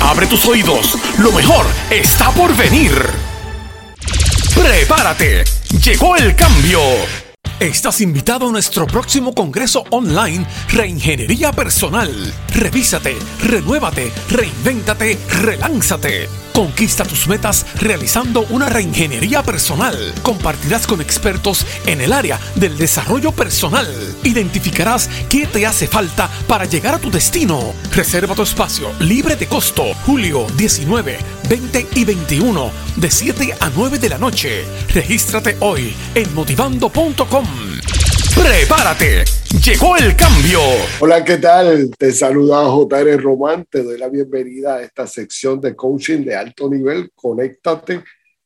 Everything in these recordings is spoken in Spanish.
Abre tus oídos, lo mejor está por venir. Prepárate, llegó el cambio. Estás invitado a nuestro próximo congreso online Reingeniería Personal. Revísate, renuévate, reinvéntate, relánzate. Conquista tus metas realizando una reingeniería personal. Compartirás con expertos en el área del desarrollo personal. Identificarás qué te hace falta para llegar a tu destino. Reserva tu espacio libre de costo. Julio 19, 20 y 21 de 7 a 9 de la noche. Regístrate hoy en motivando.com. ¡Prepárate! ¡Llegó el cambio! Hola, ¿qué tal? Te saluda JR Román. Te doy la bienvenida a esta sección de coaching de alto nivel. Conéctate.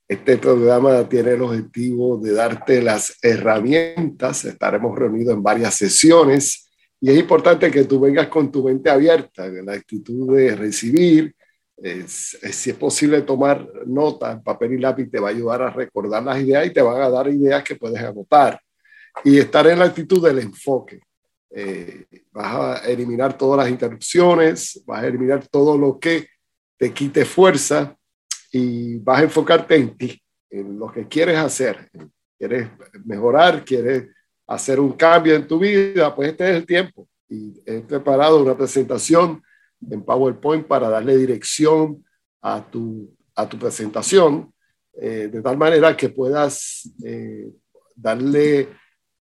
Este programa tiene el objetivo de darte las herramientas. Estaremos reunidos en varias sesiones y es importante que tú vengas con tu mente abierta, la actitud de recibir. si es posible tomar nota papel y lápiz, te va a ayudar a recordar las ideas y te van a dar ideas que puedes anotar y estar en la actitud del enfoque. Eh, vas a eliminar todas las interrupciones, vas a eliminar todo lo que te quite fuerza y vas a enfocarte en ti, en lo que quieres hacer. Quieres mejorar, quieres hacer un cambio en tu vida, pues este es el tiempo. Y he preparado una presentación en PowerPoint para darle dirección a tu, a tu presentación, eh, de tal manera que puedas eh, darle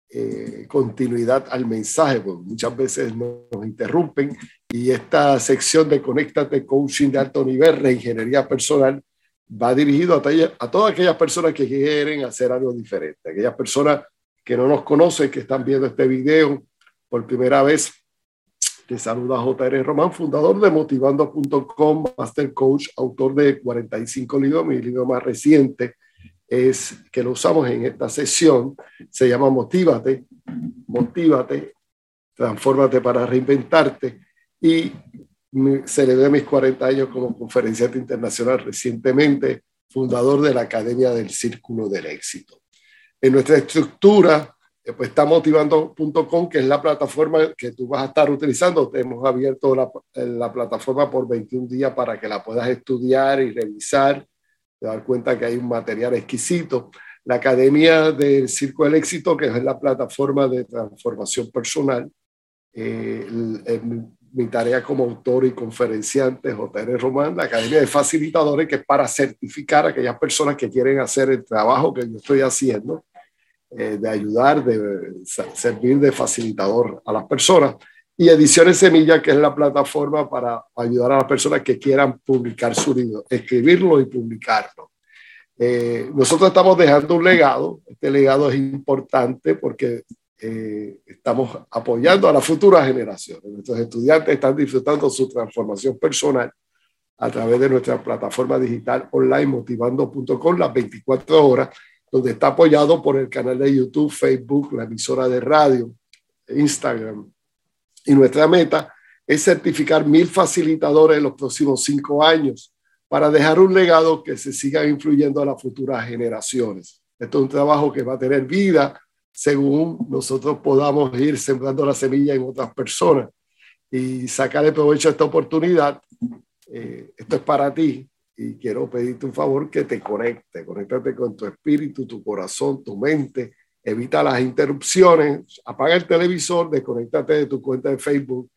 eh, continuidad al mensaje, porque muchas veces nos interrumpen y esta sección de Conéctate Coaching de alto nivel, reingeniería personal, va dirigido a, a todas aquellas personas que quieren hacer algo diferente, aquellas personas que no nos conocen, que están viendo este video por primera vez. Te saluda JR Román, fundador de motivando.com, master coach, autor de 45 libros, mi libro más reciente, es que lo usamos en esta sesión, se llama Motívate, Motívate, Transfórmate para reinventarte y celebré mis 40 años como conferenciante internacional recientemente, fundador de la Academia del Círculo del Éxito. En nuestra estructura, eh, pues está motivando.com, que es la plataforma que tú vas a estar utilizando. Te hemos abierto la, la plataforma por 21 días para que la puedas estudiar y revisar dar cuenta que hay un material exquisito. La Academia del Circo del Éxito, que es la plataforma de transformación personal. Eh, mi tarea como autor y conferenciante, JR Román, la Academia de Facilitadores, que es para certificar a aquellas personas que quieren hacer el trabajo que yo estoy haciendo, eh, de ayudar, de servir de facilitador a las personas y Ediciones Semilla, que es la plataforma para ayudar a las personas que quieran publicar su libro, escribirlo y publicarlo. Eh, nosotros estamos dejando un legado, este legado es importante porque eh, estamos apoyando a las futuras generaciones. Nuestros estudiantes están disfrutando su transformación personal a través de nuestra plataforma digital online motivando.com las 24 horas, donde está apoyado por el canal de YouTube, Facebook, la emisora de radio, Instagram, y nuestra meta es certificar mil facilitadores en los próximos cinco años para dejar un legado que se siga influyendo a las futuras generaciones. Esto es un trabajo que va a tener vida según nosotros podamos ir sembrando la semilla en otras personas y sacar el provecho de esta oportunidad. Eh, esto es para ti y quiero pedirte un favor que te conecte, conéctate con tu espíritu, tu corazón, tu mente evita las interrupciones, apaga el televisor, desconéctate de tu cuenta de Facebook,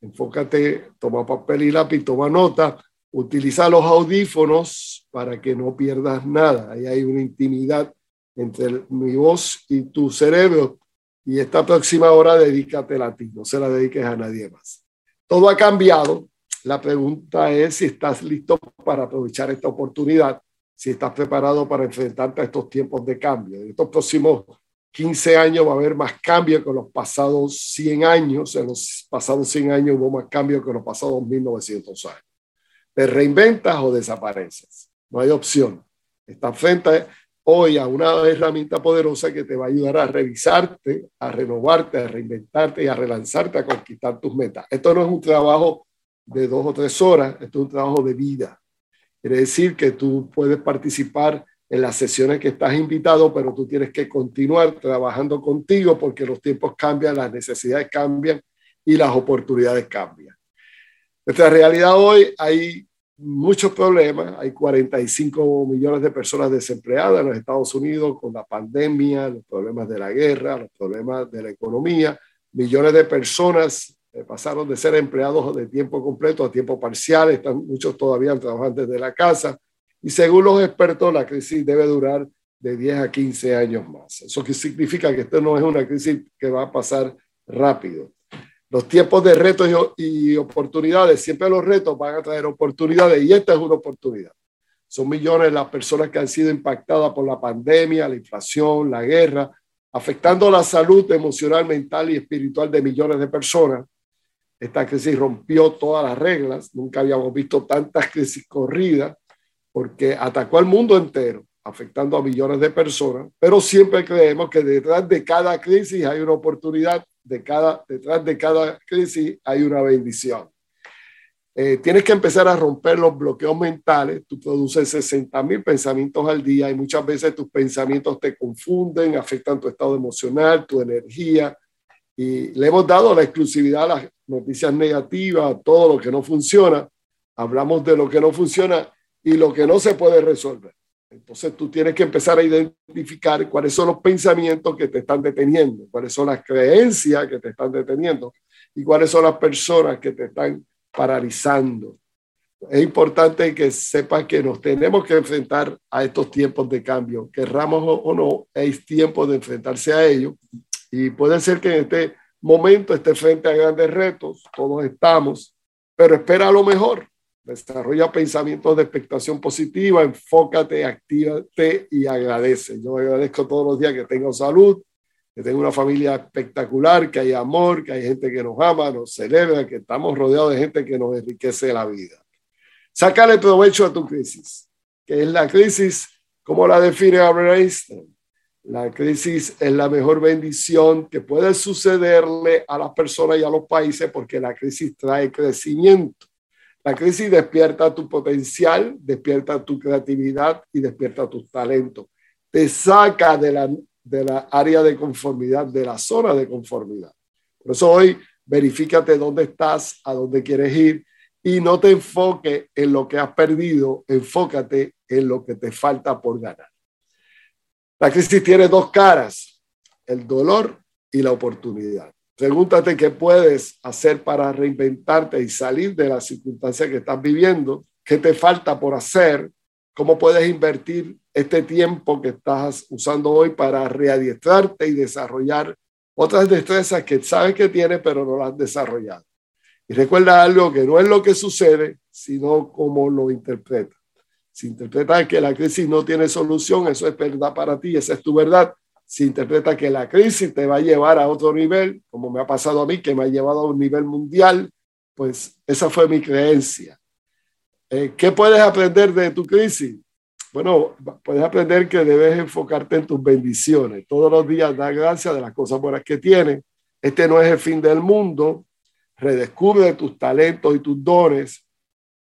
enfócate, toma papel y lápiz, toma nota, utiliza los audífonos para que no pierdas nada. Ahí hay una intimidad entre mi voz y tu cerebro y esta próxima hora dedícate a ti, no se la dediques a nadie más. Todo ha cambiado. La pregunta es si estás listo para aprovechar esta oportunidad, si estás preparado para enfrentarte a estos tiempos de cambio. Estos próximos 15 años va a haber más cambio que los pasados 100 años. En los pasados 100 años hubo más cambio que los pasados 1900 años. Te reinventas o desapareces. No hay opción. Estás frente hoy a una herramienta poderosa que te va a ayudar a revisarte, a renovarte, a reinventarte y a relanzarte, a conquistar tus metas. Esto no es un trabajo de dos o tres horas, esto es un trabajo de vida. Quiere decir que tú puedes participar en las sesiones que estás invitado, pero tú tienes que continuar trabajando contigo porque los tiempos cambian, las necesidades cambian y las oportunidades cambian. Nuestra realidad hoy hay muchos problemas. Hay 45 millones de personas desempleadas en los Estados Unidos con la pandemia, los problemas de la guerra, los problemas de la economía. Millones de personas eh, pasaron de ser empleados de tiempo completo a tiempo parcial. Están muchos todavía trabajando desde la casa. Y según los expertos, la crisis debe durar de 10 a 15 años más. Eso significa que esto no es una crisis que va a pasar rápido los tiempos de retos y, oportunidades, siempre los retos van a traer oportunidades y esta es una oportunidad. Son millones las personas que han sido impactadas por la pandemia, la inflación, la guerra, afectando la salud emocional, mental y espiritual de millones de personas. Esta crisis rompió todas las reglas, nunca habíamos visto tantas crisis corridas porque atacó al mundo entero, afectando a millones de personas, pero siempre creemos que detrás de cada crisis hay una oportunidad de cada, detrás de cada crisis hay una bendición. Eh, tienes que empezar a romper los bloqueos mentales. Tú produces 60 mil pensamientos al día y muchas veces tus pensamientos te confunden, afectan tu estado emocional, tu energía. Y le hemos dado la exclusividad a las noticias negativas, a todo lo que no funciona. Hablamos de lo que no funciona y lo que no se puede resolver. Entonces tú tienes que empezar a identificar cuáles son los pensamientos que te están deteniendo, cuáles son las creencias que te están deteniendo y cuáles son las personas que te están paralizando. Es importante que sepas que nos tenemos que enfrentar a estos tiempos de cambio, querramos o no, es tiempo de enfrentarse a ellos y puede ser que en este momento esté frente a grandes retos, todos estamos, pero espera lo mejor Desarrolla pensamientos de expectación positiva, enfócate, actívate y agradece. Yo agradezco todos los días que tengo salud, que tengo una familia espectacular, que hay amor, que hay gente que nos ama, nos celebra, que estamos rodeados de gente que nos enriquece la vida. Sácale provecho a tu crisis, que es la crisis, como la define Albert Einstein. La crisis es la mejor bendición que puede sucederle a las personas y a los países porque la crisis trae crecimiento. La crisis despierta tu potencial, despierta tu creatividad y despierta tus talentos. Te saca de la, de la área de conformidad, de la zona de conformidad. Por eso hoy verifícate dónde estás, a dónde quieres ir y no te enfoques en lo que has perdido, enfócate en lo que te falta por ganar. La crisis tiene dos caras, el dolor y la oportunidad. Pregúntate qué puedes hacer para reinventarte y salir de la circunstancia que estás viviendo, qué te falta por hacer, cómo puedes invertir este tiempo que estás usando hoy para readiestrarte y desarrollar otras destrezas que sabes que tienes, pero no las has desarrollado. Y recuerda algo que no es lo que sucede, sino cómo lo interpretas. Si interpretas que la crisis no tiene solución, eso es verdad para ti, esa es tu verdad si interpreta que la crisis te va a llevar a otro nivel, como me ha pasado a mí, que me ha llevado a un nivel mundial, pues esa fue mi creencia. Eh, ¿Qué puedes aprender de tu crisis? Bueno, puedes aprender que debes enfocarte en tus bendiciones. Todos los días da gracias de las cosas buenas que tienes. Este no es el fin del mundo. Redescubre tus talentos y tus dones.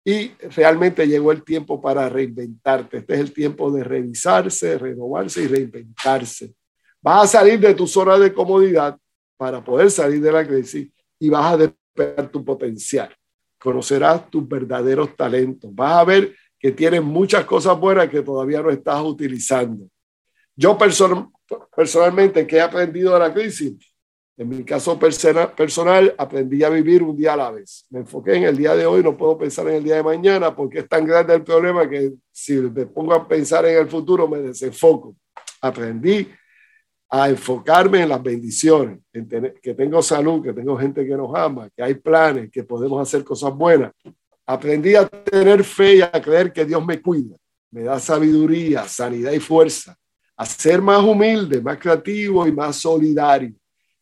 Y realmente llegó el tiempo para reinventarte. Este es el tiempo de revisarse, renovarse y reinventarse. Vas a salir de tu zona de comodidad para poder salir de la crisis y vas a despertar tu potencial. Conocerás tus verdaderos talentos. Vas a ver que tienes muchas cosas buenas que todavía no estás utilizando. Yo personalmente, ¿qué he aprendido de la crisis? En mi caso personal, aprendí a vivir un día a la vez. Me enfoqué en el día de hoy, no puedo pensar en el día de mañana porque es tan grande el problema que si me pongo a pensar en el futuro me desenfoco. Aprendí a enfocarme en las bendiciones, en que tengo salud, que tengo gente que nos ama, que hay planes, que podemos hacer cosas buenas. Aprendí a tener fe y a creer que Dios me cuida, me da sabiduría, sanidad y fuerza, a ser más humilde, más creativo y más solidario.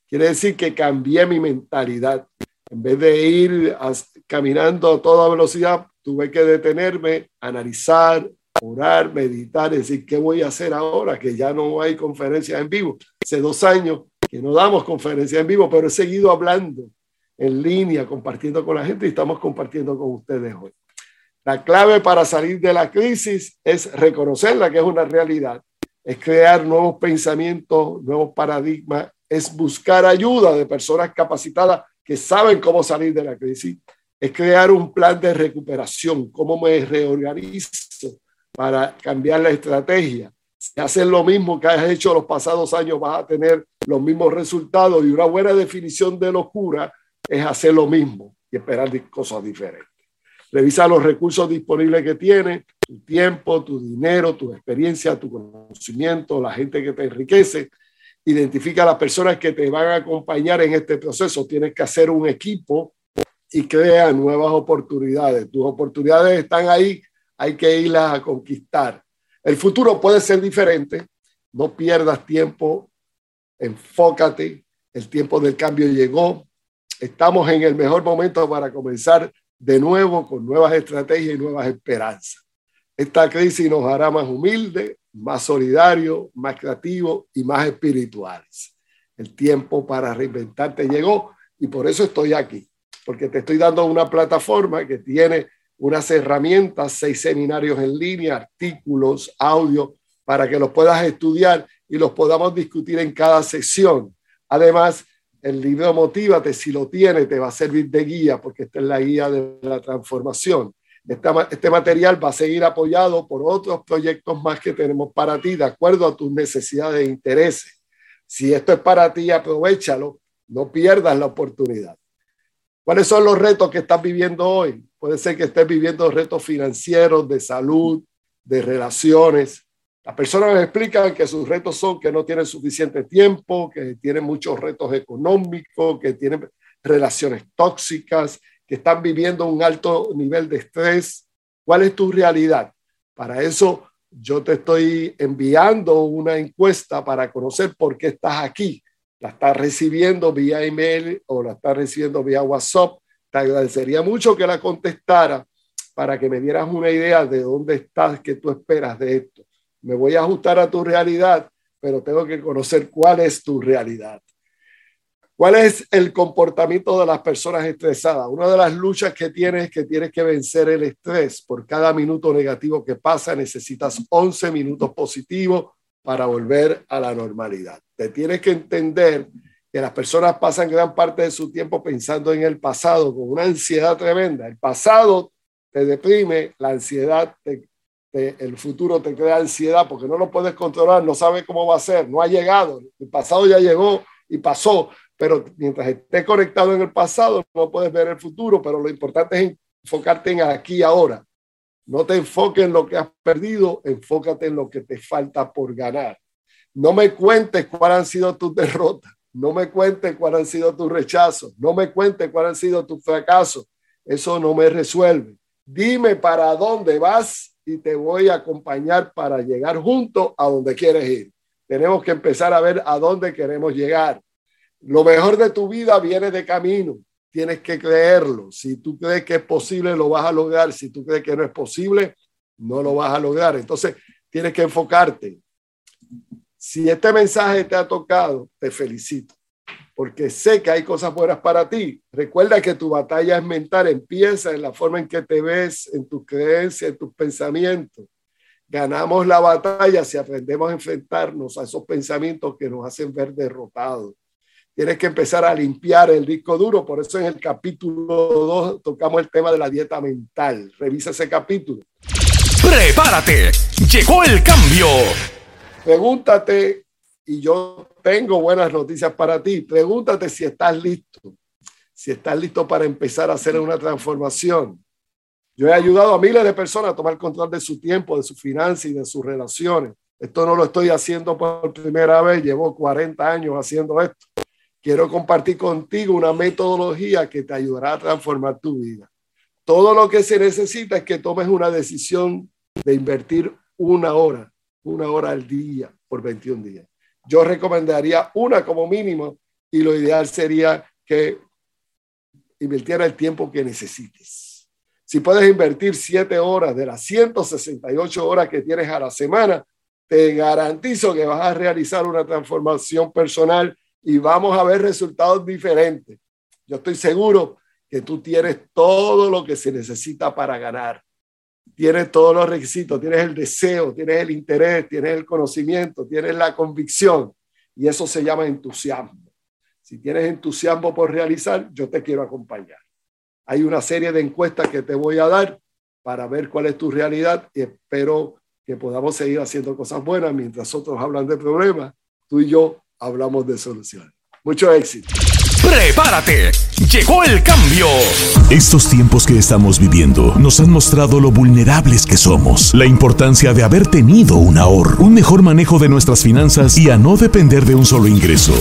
Quiere decir que cambié mi mentalidad. En vez de ir caminando a toda velocidad, tuve que detenerme, analizar, orar, meditar, decir, ¿qué voy a hacer ahora? Que ya no hay conferencias en vivo. Hace dos años que no damos conferencias en vivo, pero he seguido hablando en línea, compartiendo con la gente y estamos compartiendo con ustedes hoy. La clave para salir de la crisis es reconocerla, que es una realidad, es crear nuevos pensamientos, nuevos paradigmas, es buscar ayuda de personas capacitadas que saben cómo salir de la crisis, es crear un plan de recuperación, cómo me reorganizo para cambiar la estrategia. Si haces lo mismo que has hecho los pasados años, vas a tener los mismos resultados y una buena definición de locura es hacer lo mismo y esperar cosas diferentes. Revisa los recursos disponibles que tienes, tu tiempo, tu dinero, tu experiencia, tu conocimiento, la gente que te enriquece. Identifica a las personas que te van a acompañar en este proceso. Tienes que hacer un equipo y crea nuevas oportunidades. Tus oportunidades están ahí, hay que irlas a conquistar. El futuro puede ser diferente. No pierdas tiempo, enfócate. El tiempo del cambio llegó. Estamos en el mejor momento para comenzar de nuevo con nuevas estrategias y nuevas esperanzas. Esta crisis nos hará más humildes, más solidarios, más creativos y más espirituales. El tiempo para reinventarte llegó y por eso estoy aquí, porque te estoy dando una plataforma que tiene unas herramientas, seis seminarios en línea, artículos, audio, para que los puedas estudiar y los podamos discutir en cada sesión. Además, el libro Motívate, si lo tiene, te va a servir de guía, porque esta es la guía de la transformación. este material va a seguir apoyado por otros proyectos más que tenemos para ti, de acuerdo a tus necesidades e intereses. Si esto es para ti, aprovechalo, no pierdas la oportunidad. ¿Cuáles son los retos que estás viviendo hoy? Puede ser que estés viviendo retos financieros, de salud, de relaciones, las personas me explican que sus retos son que no tienen suficiente tiempo, que tienen muchos retos económicos, que tienen relaciones tóxicas, que están viviendo un alto nivel de estrés. ¿Cuál es tu realidad? Para eso yo te estoy enviando una encuesta para conocer por qué estás aquí. La estás recibiendo vía email o la estás recibiendo vía WhatsApp. Te agradecería mucho que la contestara para que me dieras una idea de dónde estás, qué tú esperas de esto me voy a ajustar a tu realidad, pero tengo que conocer cuál es tu realidad. ¿Cuál es el comportamiento de las personas estresadas? Una de las luchas que tienes es que tienes que vencer el estrés. Por cada minuto negativo que pasa, necesitas 11 minutos positivos para volver a la normalidad. Te tienes que entender que las personas pasan gran parte de su tiempo pensando en el pasado con una ansiedad tremenda. El pasado te deprime, la ansiedad te el futuro te crea ansiedad porque no lo puedes controlar, no sabes cómo va a ser, no ha llegado, el pasado ya llegó y pasó, pero mientras estés conectado en el pasado no puedes ver el futuro, pero lo importante es enfocarte en aquí y ahora. No te enfoques en lo que has perdido, enfócate en lo que te falta por ganar. No me cuentes cuáles han sido tus derrotas, no me cuentes cuáles han sido tus rechazos, no me cuentes cuáles han sido tus fracasos. Eso no me resuelve. Dime para dónde vas y te voy a acompañar para llegar juntos a donde quieres ir. Tenemos que empezar a ver a dónde queremos llegar. Lo mejor de tu vida viene de camino. Tienes que creerlo. Si tú crees que es posible, lo vas a lograr. Si tú crees que no es posible, no lo vas a lograr. Entonces, tienes que enfocarte. Si este mensaje te ha tocado, te felicito porque sé que hay cosas buenas para ti. Recuerda que tu batalla es mental, empieza en la forma en que te ves, en tus creencias, en tus pensamientos. Ganamos la batalla si aprendemos a enfrentarnos a esos pensamientos que nos hacen ver derrotados. Tienes que empezar a limpiar el disco duro, por eso en el capítulo 2 tocamos el tema de la dieta mental. Revisa ese capítulo. Prepárate, llegó el cambio. Pregúntate y yo tengo buenas noticias para ti. Pregúntate si estás listo, si estás listo para empezar a hacer una transformación. Yo he ayudado a miles de personas a tomar control de su tiempo, de su finanzas y de sus relaciones. Esto no lo estoy haciendo por primera vez, llevo 40 años haciendo esto. Quiero compartir contigo una metodología que te ayudará a transformar tu vida. Todo lo que se necesita es que tomes una decisión de invertir una hora, una hora al día por 21 días yo recomendaría una como mínimo y lo ideal sería que invirtiera el tiempo que necesites. Si puedes invertir 7 horas de las 168 horas que tienes a la semana, te garantizo que vas a realizar una transformación personal y vamos a ver resultados diferentes. Yo estoy seguro que tú tienes todo lo que se necesita para ganar. Tienes todos los requisitos, tienes el deseo, tienes el interés, tienes el conocimiento, tienes la convicción y eso se llama entusiasmo. Si tienes entusiasmo por realizar, yo te quiero acompañar. Hay una serie de encuestas que te voy a dar para ver cuál es tu realidad y espero que podamos seguir haciendo cosas buenas mientras otros hablan de problemas. Tú y yo hablamos de soluciones. Mucho éxito. Prepárate, llegó el cambio. Estos tiempos que estamos viviendo nos han mostrado lo vulnerables que somos, la importancia de haber tenido un ahorro, un mejor manejo de nuestras finanzas y a no depender de un solo ingreso.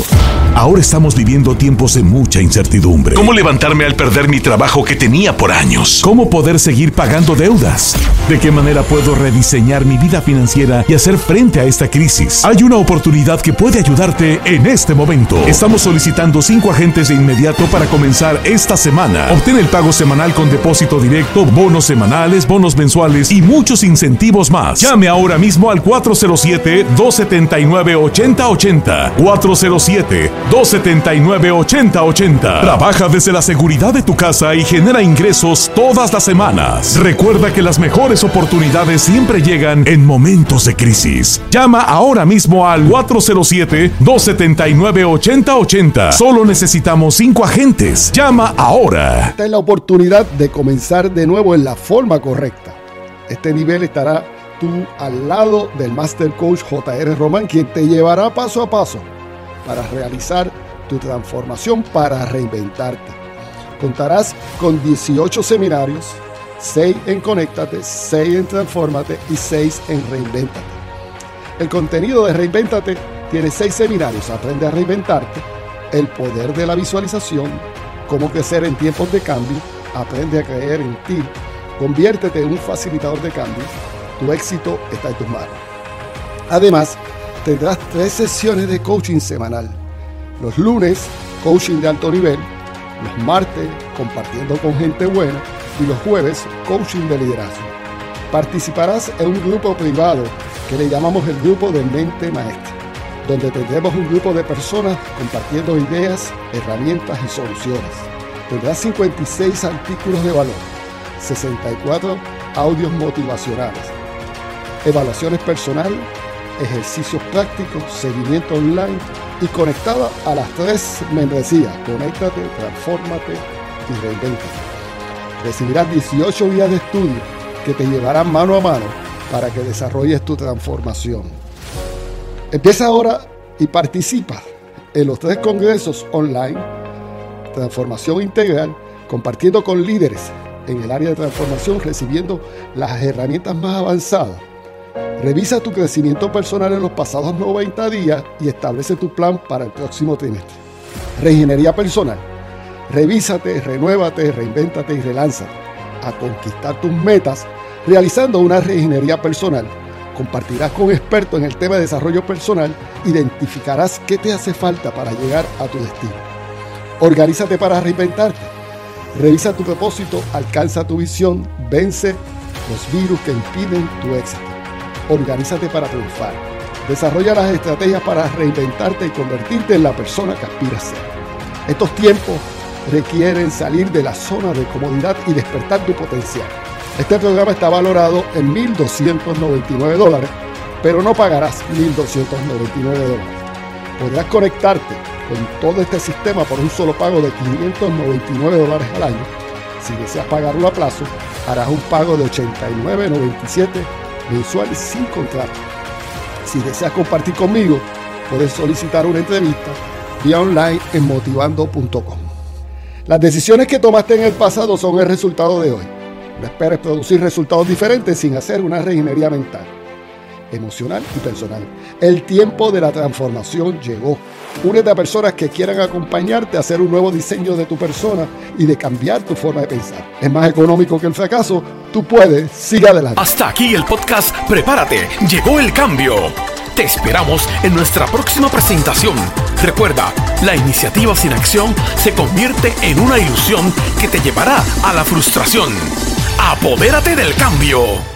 Ahora estamos viviendo tiempos de mucha incertidumbre. ¿Cómo levantarme al perder mi trabajo que tenía por años? ¿Cómo poder seguir pagando deudas? ¿De qué manera puedo rediseñar mi vida financiera y hacer frente a esta crisis? Hay una oportunidad que puede ayudarte en este momento. Estamos solicitando cinco agentes de inmediato para comenzar esta semana. Obtén el pago semanal con depósito directo, bonos semanales, bonos mensuales y muchos incentivos más. Llame ahora mismo al 407-279-8080. 407-279-8080. Trabaja desde la seguridad de tu casa y genera ingresos todas las semanas. Recuerda que las mejores oportunidades siempre llegan en momentos de crisis. Llama ahora mismo al 407-279-8080. Solo necesitamos cinco agentes. Llama ahora. Esta es la oportunidad de comenzar de nuevo en la forma correcta. Este nivel estará tú al lado del Master Coach JR Román, quien te llevará paso a paso para realizar tu transformación, para reinventarte. Contarás con 18 seminarios, 6 en Conéctate, 6 en Transformate y 6 en Reinventate. El contenido de Reinventate tiene 6 seminarios. Aprende a reinventarte, el poder de la visualización, cómo crecer en tiempos de cambio, aprende a creer en ti, conviértete en un facilitador de cambio, tu éxito está en tus manos. Además, tendrás tres sesiones de coaching semanal. Los lunes, coaching de alto nivel. Los martes, compartiendo con gente buena. Y los jueves, coaching de liderazgo. Participarás en un grupo privado que le llamamos el grupo de mente maestra, donde tendremos un grupo de personas compartiendo ideas, herramientas y soluciones. Tendrás 56 artículos de valor, 64 audios motivacionales, evaluaciones personales, ejercicios prácticos, seguimiento online y conectada a las tres membresías. Conéctate, transfórmate y reinvéntate. Recibirás 18 días de estudio que te llevarán mano a mano para que desarrolles tu transformación. Empieza ahora y participa en los tres congresos online, Transformación Integral, compartiendo con líderes en el área de transformación, recibiendo las herramientas más avanzadas Revisa tu crecimiento personal en los pasados 90 días y establece tu plan para el próximo trimestre. Reingeniería personal. Revísate, renuévate, reinvéntate y relánzate a conquistar tus metas realizando una reingeniería personal. Compartirás con expertos en el tema de desarrollo personal, identificarás qué te hace falta para llegar a tu destino. Organízate para reinventarte. Revisa tu propósito, alcanza tu visión, vence los virus que impiden tu éxito. Organízate para triunfar. Desarrolla las estrategias para reinventarte y convertirte en la persona que aspiras a ser. Estos tiempos requieren salir de la zona de comodidad y despertar tu potencial. Este programa está valorado en 1.299 dólares, pero no pagarás 1.299 dólares. Podrás conectarte con todo este sistema por un solo pago de 599 dólares al año. Si deseas pagarlo a plazo, harás un pago de 89.97 mensual sin contrato. Si deseas compartir conmigo, puedes solicitar una entrevista vía online en motivando.com. Las decisiones que tomaste en el pasado son el resultado de hoy. No esperes producir resultados diferentes sin hacer una reingeniería mental, emocional y personal. El tiempo de la transformación llegó. Únete a personas que quieran acompañarte a hacer un nuevo diseño de tu persona y de cambiar tu forma de pensar. Es más económico que el fracaso. Tú puedes. Sigue adelante. Hasta aquí el podcast Prepárate. Llegó el cambio. Te esperamos en nuestra próxima presentación. Recuerda, la iniciativa sin acción se convierte en una ilusión que te llevará a la frustración. Apodérate del cambio.